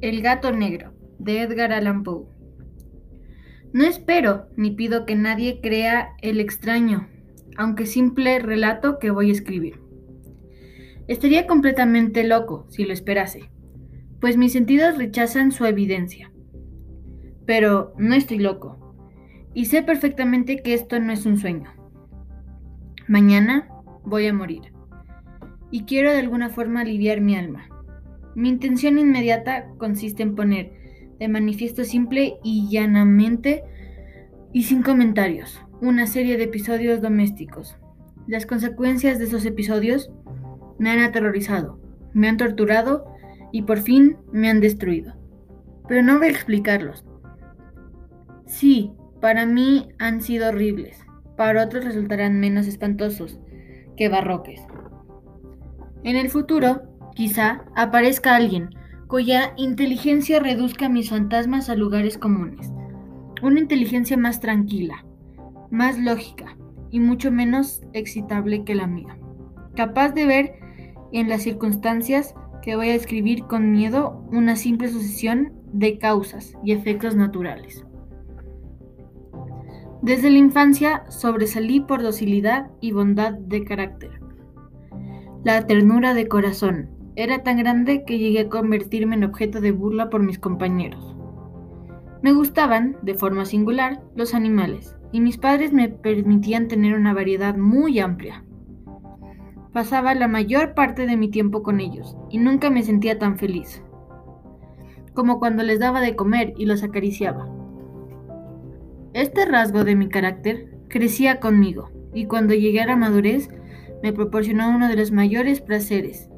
El gato negro, de Edgar Allan Poe. No espero ni pido que nadie crea el extraño, aunque simple relato que voy a escribir. Estaría completamente loco si lo esperase, pues mis sentidos rechazan su evidencia. Pero no estoy loco, y sé perfectamente que esto no es un sueño. Mañana voy a morir, y quiero de alguna forma aliviar mi alma. Mi intención inmediata consiste en poner de manifiesto simple y llanamente y sin comentarios una serie de episodios domésticos. Las consecuencias de esos episodios me han aterrorizado, me han torturado y por fin me han destruido. Pero no voy a explicarlos. Sí, para mí han sido horribles, para otros resultarán menos espantosos que barroques. En el futuro, Quizá aparezca alguien cuya inteligencia reduzca mis fantasmas a lugares comunes. Una inteligencia más tranquila, más lógica y mucho menos excitable que la mía. Capaz de ver en las circunstancias que voy a escribir con miedo una simple sucesión de causas y efectos naturales. Desde la infancia sobresalí por docilidad y bondad de carácter. La ternura de corazón, era tan grande que llegué a convertirme en objeto de burla por mis compañeros. Me gustaban, de forma singular, los animales, y mis padres me permitían tener una variedad muy amplia. Pasaba la mayor parte de mi tiempo con ellos, y nunca me sentía tan feliz, como cuando les daba de comer y los acariciaba. Este rasgo de mi carácter crecía conmigo, y cuando llegué a la madurez me proporcionó uno de los mayores placeres,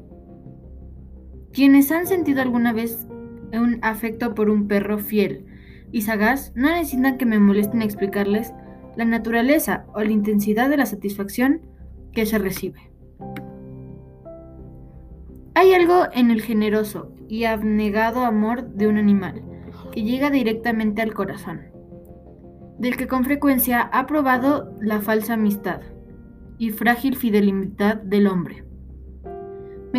quienes han sentido alguna vez un afecto por un perro fiel y sagaz no necesitan que me molesten explicarles la naturaleza o la intensidad de la satisfacción que se recibe. Hay algo en el generoso y abnegado amor de un animal que llega directamente al corazón, del que con frecuencia ha probado la falsa amistad y frágil fidelidad del hombre.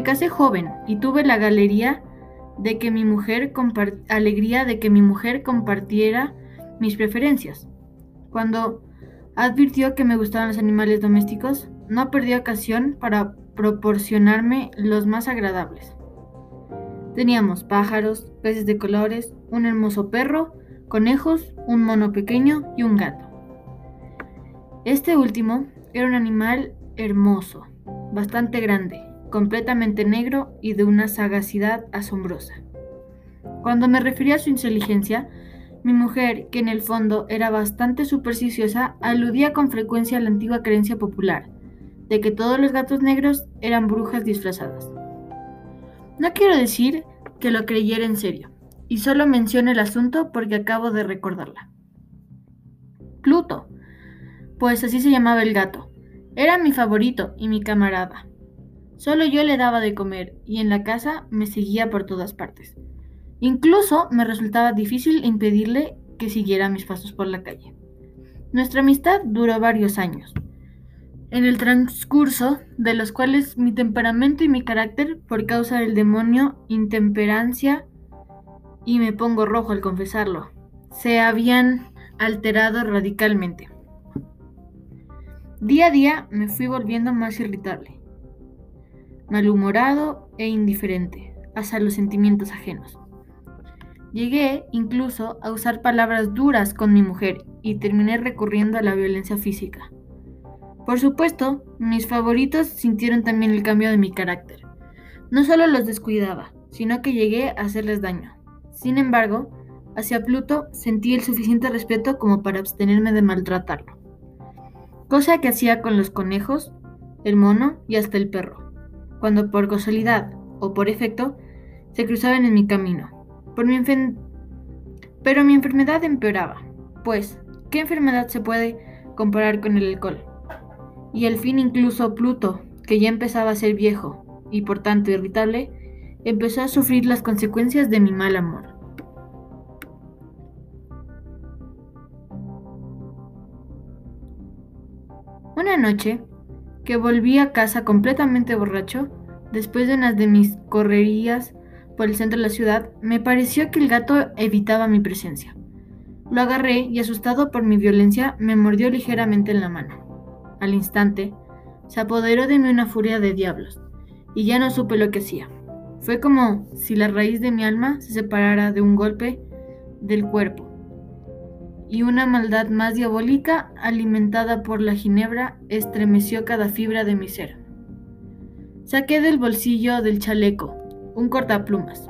Casé joven y tuve la galería de que mi mujer alegría de que mi mujer compartiera mis preferencias. Cuando advirtió que me gustaban los animales domésticos, no perdió ocasión para proporcionarme los más agradables. Teníamos pájaros, peces de colores, un hermoso perro, conejos, un mono pequeño y un gato. Este último era un animal hermoso, bastante grande, completamente negro y de una sagacidad asombrosa. Cuando me refería a su inteligencia, mi mujer, que en el fondo era bastante supersticiosa, aludía con frecuencia a la antigua creencia popular, de que todos los gatos negros eran brujas disfrazadas. No quiero decir que lo creyera en serio, y solo menciono el asunto porque acabo de recordarla. Pluto, pues así se llamaba el gato, era mi favorito y mi camarada. Solo yo le daba de comer y en la casa me seguía por todas partes. Incluso me resultaba difícil impedirle que siguiera mis pasos por la calle. Nuestra amistad duró varios años, en el transcurso de los cuales mi temperamento y mi carácter, por causa del demonio intemperancia, y me pongo rojo al confesarlo, se habían alterado radicalmente. Día a día me fui volviendo más irritable malhumorado e indiferente hacia los sentimientos ajenos. Llegué incluso a usar palabras duras con mi mujer y terminé recurriendo a la violencia física. Por supuesto, mis favoritos sintieron también el cambio de mi carácter. No solo los descuidaba, sino que llegué a hacerles daño. Sin embargo, hacia Pluto sentí el suficiente respeto como para abstenerme de maltratarlo. Cosa que hacía con los conejos, el mono y hasta el perro cuando por casualidad o por efecto se cruzaban en mi camino. Por mi Pero mi enfermedad empeoraba, pues, ¿qué enfermedad se puede comparar con el alcohol? Y al fin incluso Pluto, que ya empezaba a ser viejo y por tanto irritable, empezó a sufrir las consecuencias de mi mal amor. Una noche, que volví a casa completamente borracho, después de unas de mis correrías por el centro de la ciudad, me pareció que el gato evitaba mi presencia. Lo agarré y asustado por mi violencia me mordió ligeramente en la mano. Al instante, se apoderó de mí una furia de diablos, y ya no supe lo que hacía. Fue como si la raíz de mi alma se separara de un golpe del cuerpo, y una maldad más diabólica, alimentada por la ginebra, estremeció cada fibra de mi ser. Saqué del bolsillo del chaleco un cortaplumas.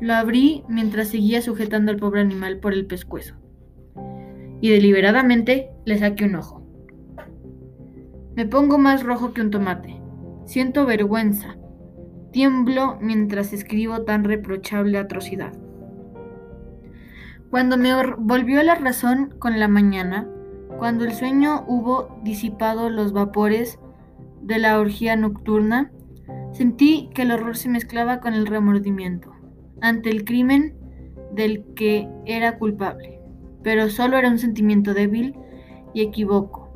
Lo abrí mientras seguía sujetando al pobre animal por el pescuezo. Y deliberadamente le saqué un ojo. Me pongo más rojo que un tomate. Siento vergüenza. Tiemblo mientras escribo tan reprochable atrocidad. Cuando me volvió la razón con la mañana, cuando el sueño hubo disipado los vapores de la orgía nocturna, sentí que el horror se mezclaba con el remordimiento ante el crimen del que era culpable, pero solo era un sentimiento débil y equivoco,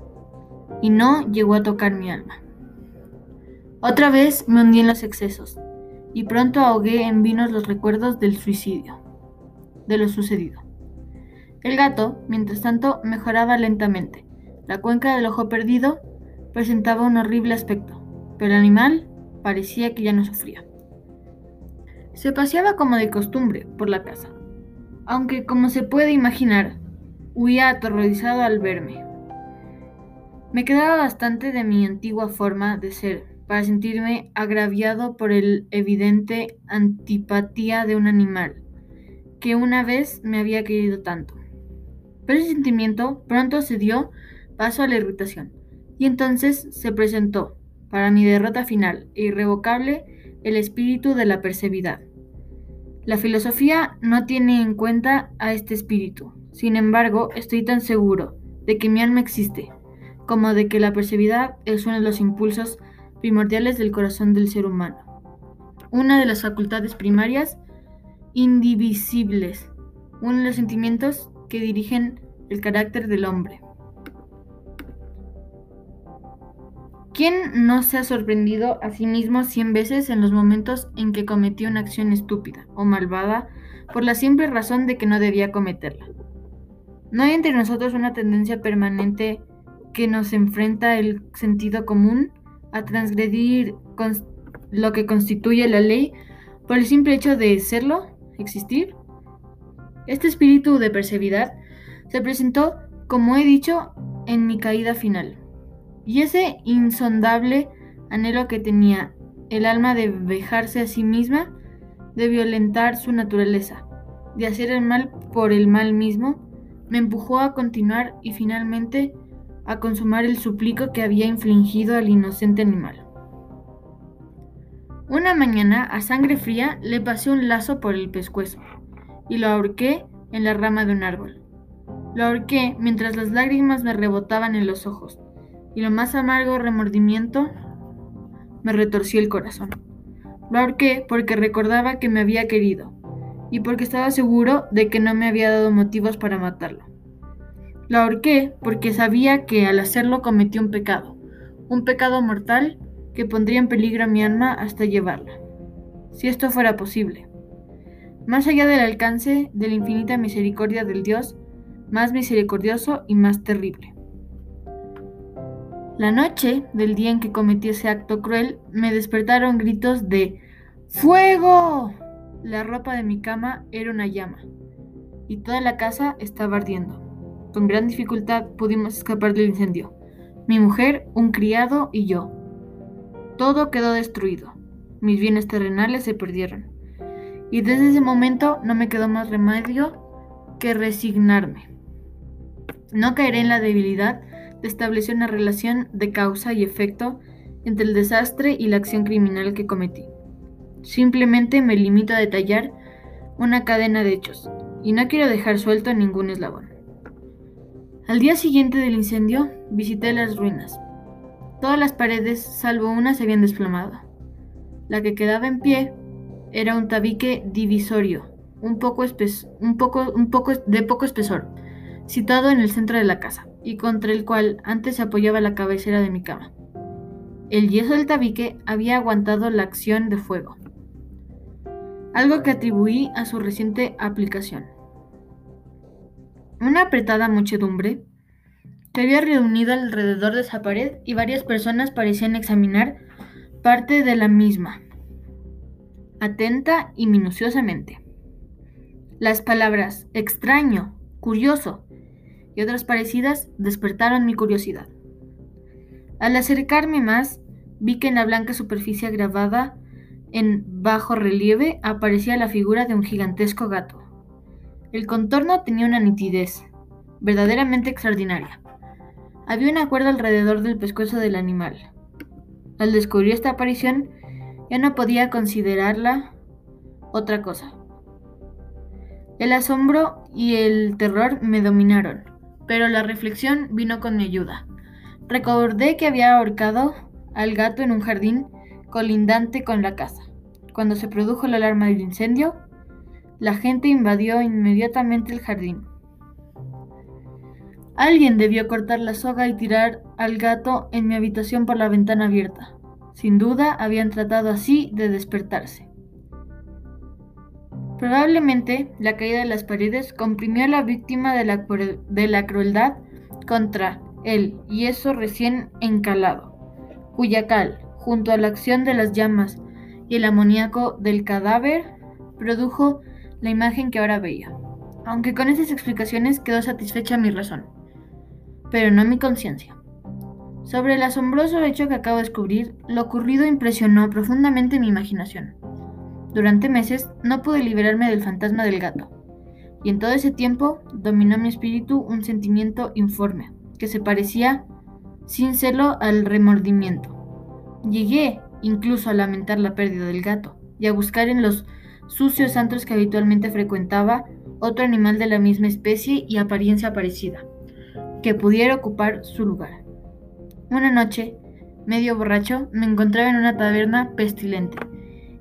y no llegó a tocar mi alma. Otra vez me hundí en los excesos, y pronto ahogué en vinos los recuerdos del suicidio, de lo sucedido. El gato, mientras tanto, mejoraba lentamente. La cuenca del ojo perdido presentaba un horrible aspecto, pero el animal parecía que ya no sufría. Se paseaba como de costumbre por la casa, aunque como se puede imaginar, huía aterrorizado al verme. Me quedaba bastante de mi antigua forma de ser para sentirme agraviado por el evidente antipatía de un animal que una vez me había querido tanto. Pero ese sentimiento pronto se dio paso a la irritación, y entonces se presentó, para mi derrota final e irrevocable, el espíritu de la perseveridad. La filosofía no tiene en cuenta a este espíritu, sin embargo, estoy tan seguro de que mi alma existe, como de que la perseveridad es uno de los impulsos primordiales del corazón del ser humano, una de las facultades primarias indivisibles, uno de los sentimientos que dirigen el carácter del hombre. ¿Quién no se ha sorprendido a sí mismo cien veces en los momentos en que cometió una acción estúpida o malvada por la simple razón de que no debía cometerla? ¿No hay entre nosotros una tendencia permanente que nos enfrenta el sentido común a transgredir lo que constituye la ley por el simple hecho de serlo, existir? Este espíritu de perseveridad se presentó, como he dicho, en mi caída final. Y ese insondable anhelo que tenía el alma de vejarse a sí misma, de violentar su naturaleza, de hacer el mal por el mal mismo, me empujó a continuar y finalmente a consumar el suplico que había infligido al inocente animal. Una mañana, a sangre fría, le pasé un lazo por el pescuezo y lo ahorqué en la rama de un árbol. Lo ahorqué mientras las lágrimas me rebotaban en los ojos, y lo más amargo remordimiento me retorció el corazón. Lo ahorqué porque recordaba que me había querido, y porque estaba seguro de que no me había dado motivos para matarlo. Lo ahorqué porque sabía que al hacerlo cometí un pecado, un pecado mortal que pondría en peligro a mi alma hasta llevarla, si esto fuera posible. Más allá del alcance de la infinita misericordia del Dios, más misericordioso y más terrible. La noche del día en que cometí ese acto cruel, me despertaron gritos de ¡Fuego! La ropa de mi cama era una llama, y toda la casa estaba ardiendo. Con gran dificultad pudimos escapar del incendio. Mi mujer, un criado y yo. Todo quedó destruido. Mis bienes terrenales se perdieron. Y desde ese momento no me quedó más remedio que resignarme. No caeré en la debilidad de establecer una relación de causa y efecto entre el desastre y la acción criminal que cometí. Simplemente me limito a detallar una cadena de hechos y no quiero dejar suelto ningún eslabón. Al día siguiente del incendio visité las ruinas. Todas las paredes, salvo una, se habían desplomado. La que quedaba en pie era un tabique divisorio, un poco, un poco, un poco de poco espesor, situado en el centro de la casa, y contra el cual antes se apoyaba la cabecera de mi cama. El yeso del tabique había aguantado la acción de fuego. algo que atribuí a su reciente aplicación. Una apretada muchedumbre se había reunido alrededor de esa pared y varias personas parecían examinar parte de la misma, atenta y minuciosamente. Las palabras extraño, curioso y otras parecidas despertaron mi curiosidad. Al acercarme más, vi que en la blanca superficie grabada en bajo relieve aparecía la figura de un gigantesco gato. El contorno tenía una nitidez verdaderamente extraordinaria. Había una cuerda alrededor del pescuezo del animal. Al descubrir esta aparición, ya no podía considerarla otra cosa. El asombro y el terror me dominaron, pero la reflexión vino con mi ayuda. Recordé que había ahorcado al gato en un jardín colindante con la casa. Cuando se produjo la alarma del incendio, la gente invadió inmediatamente el jardín. Alguien debió cortar la soga y tirar al gato en mi habitación por la ventana abierta. Sin duda habían tratado así de despertarse. Probablemente la caída de las paredes comprimió a la víctima de la, crueldad contra él y eso recién encalado, cuya cal, junto a la acción de las llamas y el amoníaco del cadáver, produjo la imagen que ahora veía. Aunque con esas explicaciones quedó satisfecha mi razón pero no mi conciencia. Sobre el asombroso hecho que acabo de descubrir, lo ocurrido impresionó profundamente mi imaginación. Durante meses no pude liberarme del fantasma del gato, y en todo ese tiempo dominó mi espíritu un sentimiento informe, que se parecía sin celo al remordimiento. Llegué incluso a lamentar la pérdida del gato, y a buscar en los sucios antros que habitualmente frecuentaba otro animal de la misma especie y apariencia parecida que pudiera ocupar su lugar. Una noche, medio borracho, me encontraba en una taberna pestilente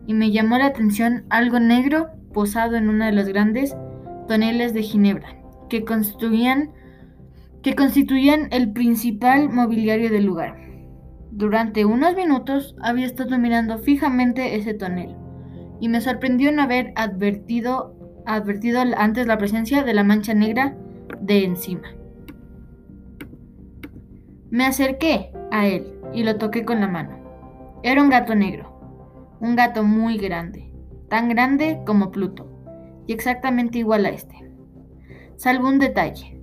y me llamó la atención algo negro posado en una de las grandes toneles de Ginebra que constituían, que constituían el principal mobiliario del lugar. Durante unos minutos había estado mirando fijamente ese tonel y me sorprendió no haber advertido antes la presencia de la mancha negra de encima. Me acerqué a él y lo toqué con la mano. Era un gato negro, un gato muy grande, tan grande como Pluto, y exactamente igual a este. Salvo un detalle.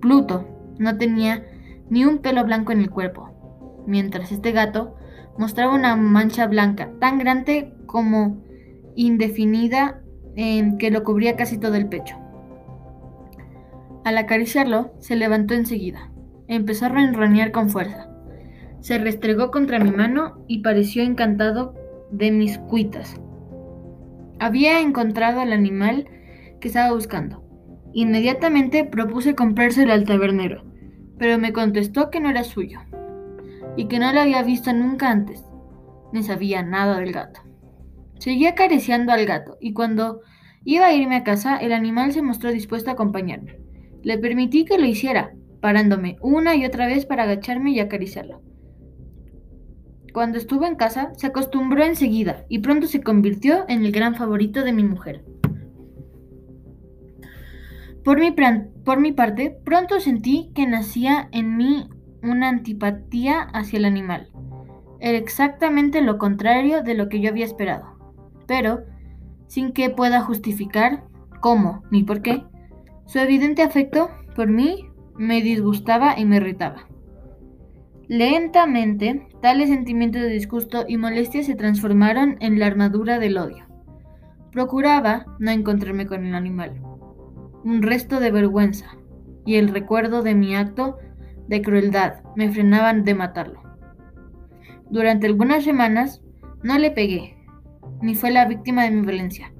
Pluto no tenía ni un pelo blanco en el cuerpo, mientras este gato mostraba una mancha blanca tan grande como indefinida en que lo cubría casi todo el pecho. Al acariciarlo, se levantó enseguida. Empezó a ronronear con fuerza. Se restregó contra mi mano y pareció encantado de mis cuitas. Había encontrado al animal que estaba buscando. Inmediatamente propuse comprárselo al tabernero, pero me contestó que no era suyo y que no lo había visto nunca antes, ni sabía nada del gato. Seguí acariciando al gato y cuando iba a irme a casa, el animal se mostró dispuesto a acompañarme. Le permití que lo hiciera, parándome una y otra vez para agacharme y acariciarlo. Cuando estuvo en casa, se acostumbró enseguida y pronto se convirtió en el gran favorito de mi mujer. Por mi, por mi parte, pronto sentí que nacía en mí una antipatía hacia el animal. Era exactamente lo contrario de lo que yo había esperado. Pero, sin que pueda justificar cómo ni por qué, su evidente afecto por mí me disgustaba y me irritaba. Lentamente, tales sentimientos de disgusto y molestia se transformaron en la armadura del odio. Procuraba no encontrarme con el animal. Un resto de vergüenza y el recuerdo de mi acto de crueldad me frenaban de matarlo. Durante algunas semanas no le pegué, ni fue la víctima de mi violencia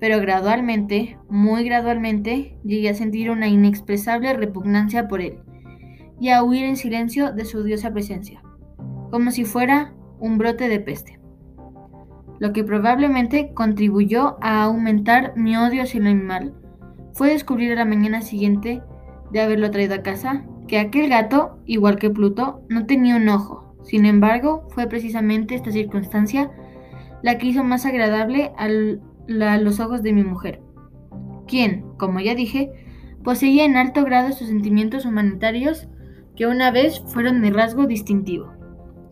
pero gradualmente, muy gradualmente, llegué a sentir una inexpresable repugnancia por él y a huir en silencio de su odiosa presencia, como si fuera un brote de peste. Lo que probablemente contribuyó a aumentar mi odio hacia el animal fue descubrir a la mañana siguiente de haberlo traído a casa que aquel gato, igual que Pluto, no tenía un ojo. Sin embargo, fue precisamente esta circunstancia la que hizo más agradable al los ojos de mi mujer, quien, como ya dije, poseía en alto grado sus sentimientos humanitarios que una vez fueron mi rasgo distintivo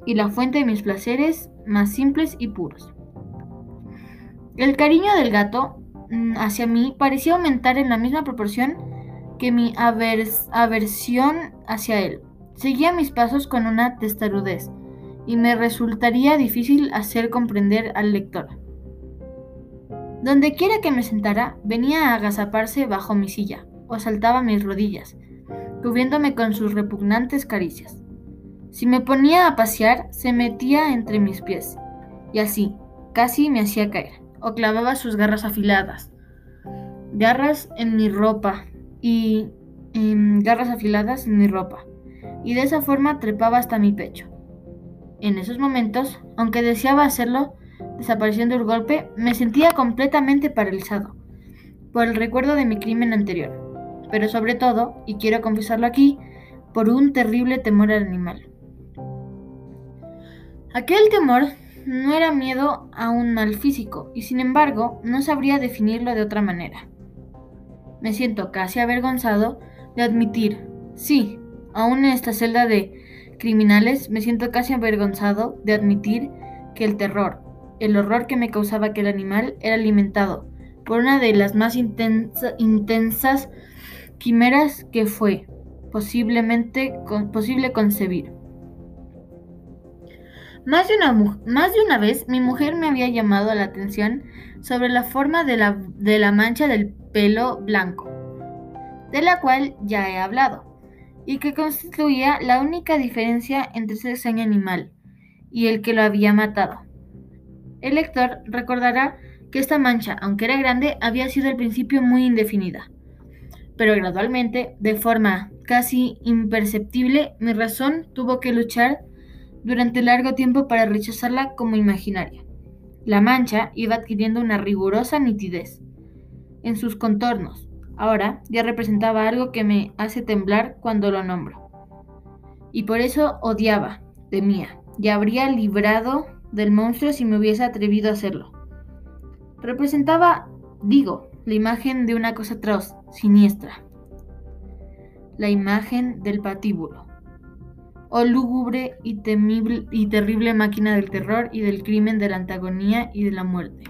y la fuente de mis placeres más simples y puros. El cariño del gato mm, hacia mí parecía aumentar en la misma proporción que mi aversión hacia él. Seguía mis pasos con una testarudez y me resultaría difícil hacer comprender al lector. Donde quiera que me sentara, venía a agazaparse bajo mi silla o saltaba mis rodillas, cubriéndome con sus repugnantes caricias. Si me ponía a pasear, se metía entre mis pies, y así, casi me hacía caer, o clavaba sus garras afiladas. Garras en mi ropa, y garras afiladas en mi ropa, y de esa forma trepaba hasta mi pecho. En esos momentos, aunque deseaba hacerlo, desapareciendo el golpe, me sentía completamente paralizado por el recuerdo de mi crimen anterior, pero sobre todo, y quiero confesarlo aquí, por un terrible temor al animal. Aquel temor no era miedo a un mal físico, y sin embargo no sabría definirlo de otra manera. Me siento casi avergonzado de admitir, sí, aún en esta celda de criminales, me siento casi avergonzado de admitir que el terror, el horror que me causaba aquel animal era alimentado por una de las más intensas quimeras que fue posiblemente posible concebir. Más de, una, vez mi mujer me había llamado la atención sobre la forma de la, de la mancha del pelo blanco, de la cual ya he hablado, y que constituía la única diferencia entre ese extraño animal y el que lo había matado. El lector recordará que esta mancha, aunque era grande, había sido al principio muy indefinida. Pero gradualmente, de forma casi imperceptible, mi razón tuvo que luchar durante largo tiempo para rechazarla como imaginaria. La mancha iba adquiriendo una rigurosa nitidez en sus contornos. Ahora ya representaba algo que me hace temblar cuando lo nombro. Y por eso odiaba, temía, y habría librado del monstruo si me hubiese atrevido a hacerlo. Representaba, digo, la imagen de una cosa atroz, siniestra. La imagen del patíbulo. Oh lúgubre y, temible, y terrible máquina del terror y del crimen, de la antagonía y de la muerte.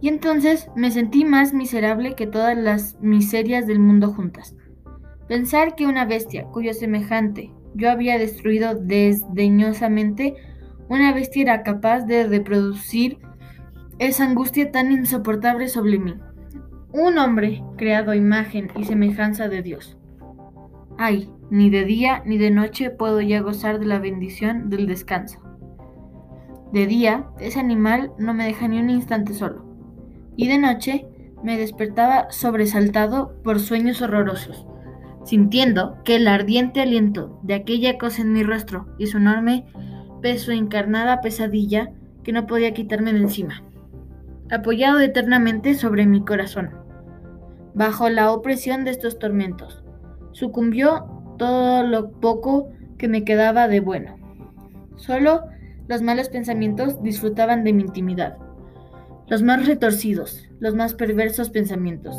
Y entonces me sentí más miserable que todas las miserias del mundo juntas. Pensar que una bestia cuyo semejante yo había destruido desdeñosamente, una bestia era capaz de reproducir esa angustia tan insoportable sobre mí. Un hombre creado imagen y semejanza de Dios. Ay, ni de día ni de noche puedo ya gozar de la bendición del descanso. De día, ese animal no me deja ni un instante solo, y de noche me despertaba sobresaltado por sueños horrorosos sintiendo que el ardiente aliento de aquella cosa en mi rostro y su enorme peso encarnada pesadilla que no podía quitarme de encima, apoyado eternamente sobre mi corazón. Bajo la opresión de estos tormentos, sucumbió todo lo poco que me quedaba de bueno. Solo los malos pensamientos disfrutaban de mi intimidad, los más retorcidos, los más perversos pensamientos.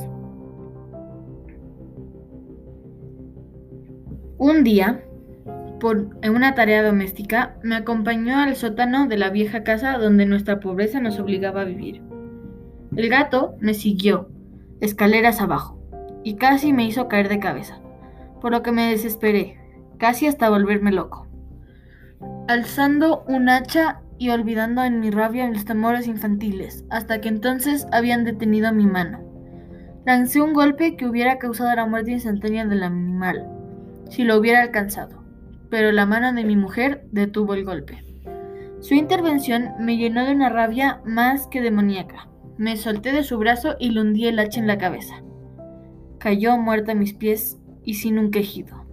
Un día, por una tarea doméstica, me acompañó al sótano de la vieja casa donde nuestra pobreza nos obligaba a vivir. El gato me siguió, escaleras abajo, y casi me hizo caer de cabeza, por lo que me desesperé, casi hasta volverme loco. Alzando un hacha y olvidando en mi rabia los temores infantiles, hasta que entonces habían detenido mi mano. Lancé un golpe que hubiera causado la muerte instantánea del animal si lo hubiera alcanzado, pero la mano de mi mujer detuvo el golpe. Su intervención me llenó de una rabia más que demoníaca. Me solté de su brazo y le hundí el hacha en la cabeza. Cayó muerta a mis pies y sin un quejido.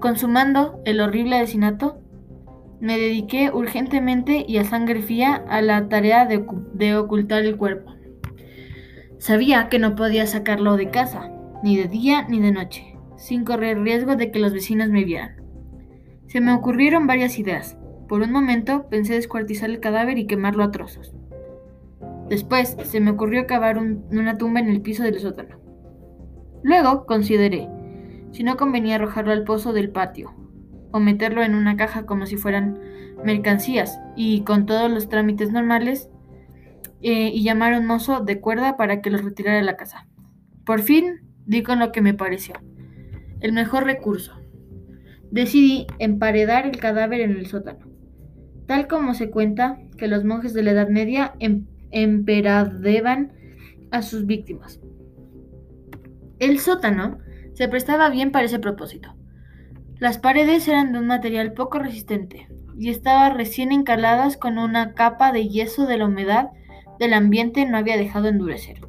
Consumando el horrible asesinato, me dediqué urgentemente y a sangre fría a la tarea de, de, ocultar el cuerpo. Sabía que no podía sacarlo de casa, ni de día ni de noche sin correr riesgo de que los vecinos me vieran. Se me ocurrieron varias ideas. Por un momento pensé descuartizar el cadáver y quemarlo a trozos. Después se me ocurrió cavar una tumba en el piso del sótano. Luego consideré si no convenía arrojarlo al pozo del patio o meterlo en una caja como si fueran mercancías y con todos los trámites normales eh, y llamar a un mozo de cuerda para que los retirara a la casa. Por fin di con lo que me pareció el mejor recurso. Decidí emparedar el cadáver en el sótano, tal como se cuenta que los monjes de la Edad Media em emperadeban a sus víctimas. El sótano se prestaba bien para ese propósito. Las paredes eran de un material poco resistente y estaban recién encaladas con una capa de yeso de la humedad del ambiente no había dejado endurecer.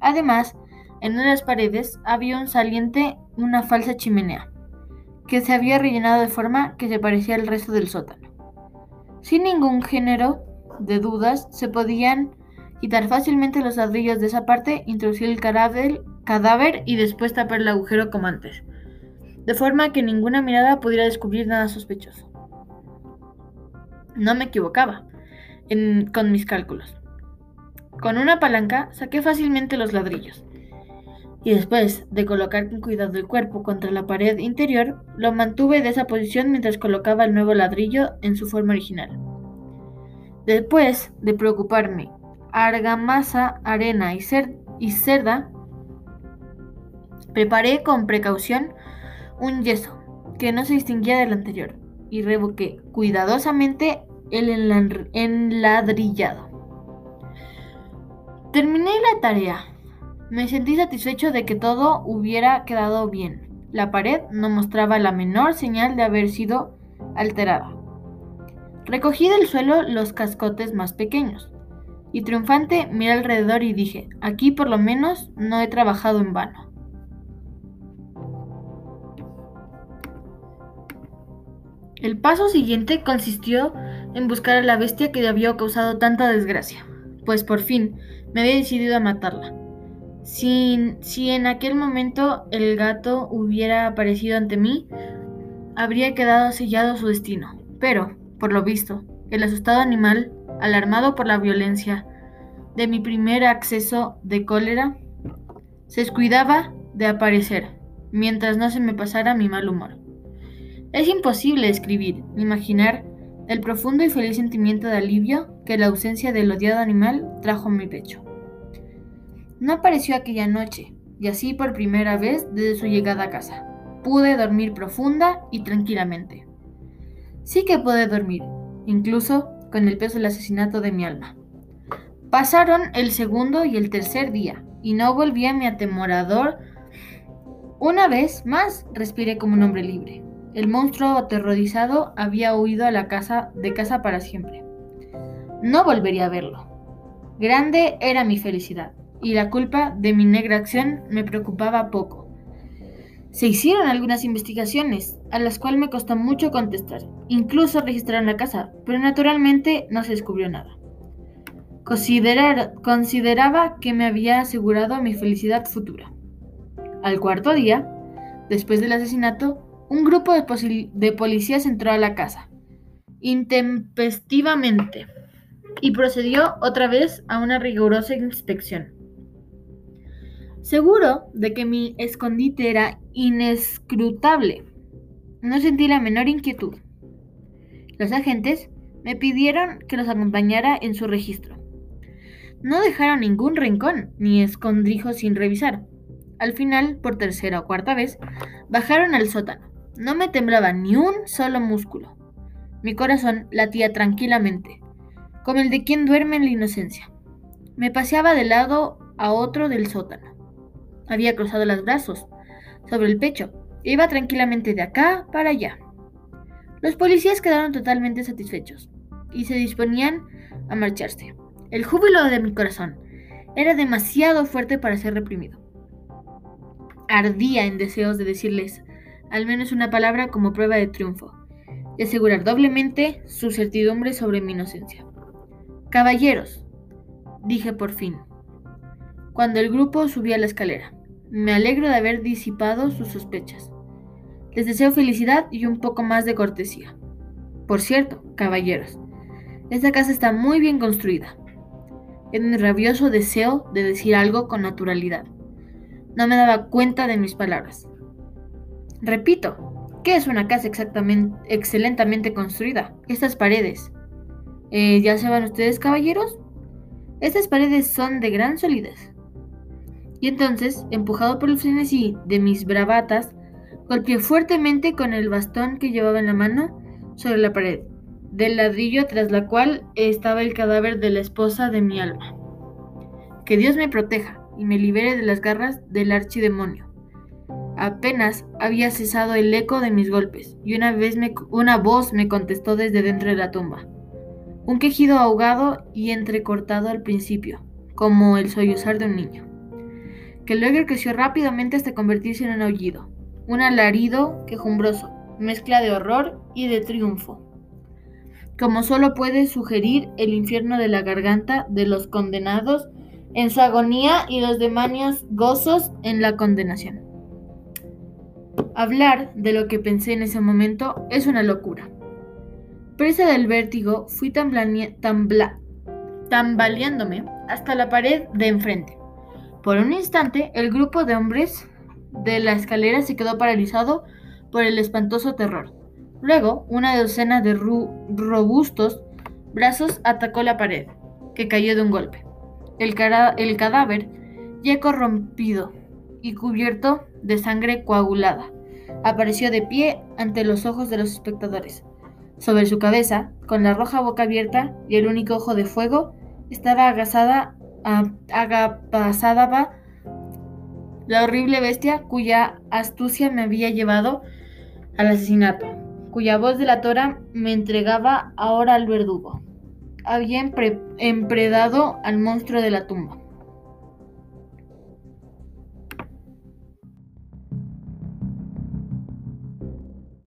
Además, en una las paredes había un saliente, una falsa chimenea, que se había rellenado de forma que se parecía al resto del sótano. Sin ningún género de dudas, se podían quitar fácilmente los ladrillos de esa parte, introducir el cadáver, cadáver y después tapar el agujero como antes, de forma que ninguna mirada pudiera descubrir nada sospechoso. No me equivocaba con mis cálculos. Con una palanca saqué fácilmente los ladrillos y después de colocar con cuidado el cuerpo contra la pared interior, lo mantuve de esa posición mientras colocaba el nuevo ladrillo en su forma original. Después de preocuparme, argamasa, arena y, y cerda, preparé con precaución un yeso que no se distinguía del anterior y revoqué cuidadosamente el enladrillado. Terminé la tarea me sentí satisfecho de que todo hubiera quedado bien. La pared no mostraba la menor señal de haber sido alterada. Recogí del suelo los cascotes más pequeños y triunfante miré alrededor y dije, aquí por lo menos no he trabajado en vano. El paso siguiente consistió en buscar a la bestia que había causado tanta desgracia, pues por fin me había decidido a matarla. Si, si en aquel momento el gato hubiera aparecido ante mí, habría quedado sellado su destino. Pero, por lo visto, el asustado animal, alarmado por la violencia de mi primer acceso de cólera, se descuidaba de aparecer, mientras no se me pasara mi mal humor. Es imposible escribir, imaginar el profundo y feliz sentimiento de alivio que la ausencia del odiado animal trajo a mi pecho. No apareció aquella noche, y así por primera vez desde su llegada a casa. Pude dormir profunda y tranquilamente. Sí que pude dormir, incluso con el peso del asesinato de mi alma. Pasaron el segundo y el tercer día, y no volví a mi atemorador. Una vez más respiré como un hombre libre. El monstruo aterrorizado había huido a la casa de casa para siempre. No volvería a verlo. Grande era mi felicidad y la culpa de mi negra acción me preocupaba poco. Se hicieron algunas investigaciones, a las cuales me costó mucho contestar. Incluso registraron la casa, pero naturalmente no se descubrió nada. consideraba que me había asegurado mi felicidad futura. Al cuarto día, después del asesinato, un grupo de, de policías entró a la casa, intempestivamente, y procedió otra vez a una rigurosa inspección. Seguro de que mi escondite era inescrutable. No sentí la menor inquietud. Los agentes me pidieron que los acompañara en su registro. No dejaron ningún rincón ni escondrijo sin revisar. Al final, por tercera o cuarta vez, bajaron al sótano. No me temblaba ni un solo músculo. Mi corazón latía tranquilamente, como el de quien duerme en la inocencia. Me paseaba de lado a otro del sótano. Había cruzado los brazos sobre el pecho e iba tranquilamente de acá para allá. Los policías quedaron totalmente satisfechos y se disponían a marcharse. El júbilo de mi corazón era demasiado fuerte para ser reprimido. Ardía en deseos de decirles al menos una palabra como prueba de triunfo y asegurar doblemente su certidumbre sobre mi inocencia. Caballeros, dije por fin, cuando el grupo subía la escalera. Me alegro de haber disipado sus sospechas. Les deseo felicidad y un poco más de cortesía. Por cierto, caballeros, esta casa está muy bien construida. en mi rabioso deseo de decir algo con naturalidad. No me daba cuenta de mis palabras. Repito, ¿qué es una casa exactamente, excelentemente construida? Estas paredes. Eh, ¿Ya se van ustedes, caballeros? Estas paredes son de gran solidez. Y entonces, empujado por el frenesí de mis bravatas, golpeé fuertemente con el bastón que llevaba en la mano sobre la pared, del ladrillo tras la cual estaba el cadáver de la esposa de mi alma. Que Dios me proteja y me libere de las garras del archidemonio. Apenas había cesado el eco de mis golpes y una vez una voz me contestó desde dentro de la tumba. Un quejido ahogado y entrecortado al principio, como el sollozar de un niño, que luego creció rápidamente hasta convertirse en un aullido, un alarido quejumbroso, mezcla de horror y de triunfo, como solo puede sugerir el infierno de la garganta de los condenados en su agonía y los demonios gozos en la condenación. Hablar de lo que pensé en ese momento es una locura. Presa del vértigo, fui tambaleándome hasta la pared de enfrente. Por un instante, el grupo de hombres de la escalera se quedó paralizado por el espantoso terror. Luego, una docena de robustos brazos atacó la pared, que cayó de un golpe. El, el cadáver, ya corrompido y cubierto de sangre coagulada, apareció de pie ante los ojos de los espectadores. Sobre su cabeza, con la roja boca abierta y el único ojo de fuego, estaba agazada, agapasada la horrible bestia cuya astucia me había llevado al asesinato, cuya voz delatora me entregaba ahora al verdugo. Había empredado al monstruo de la tumba.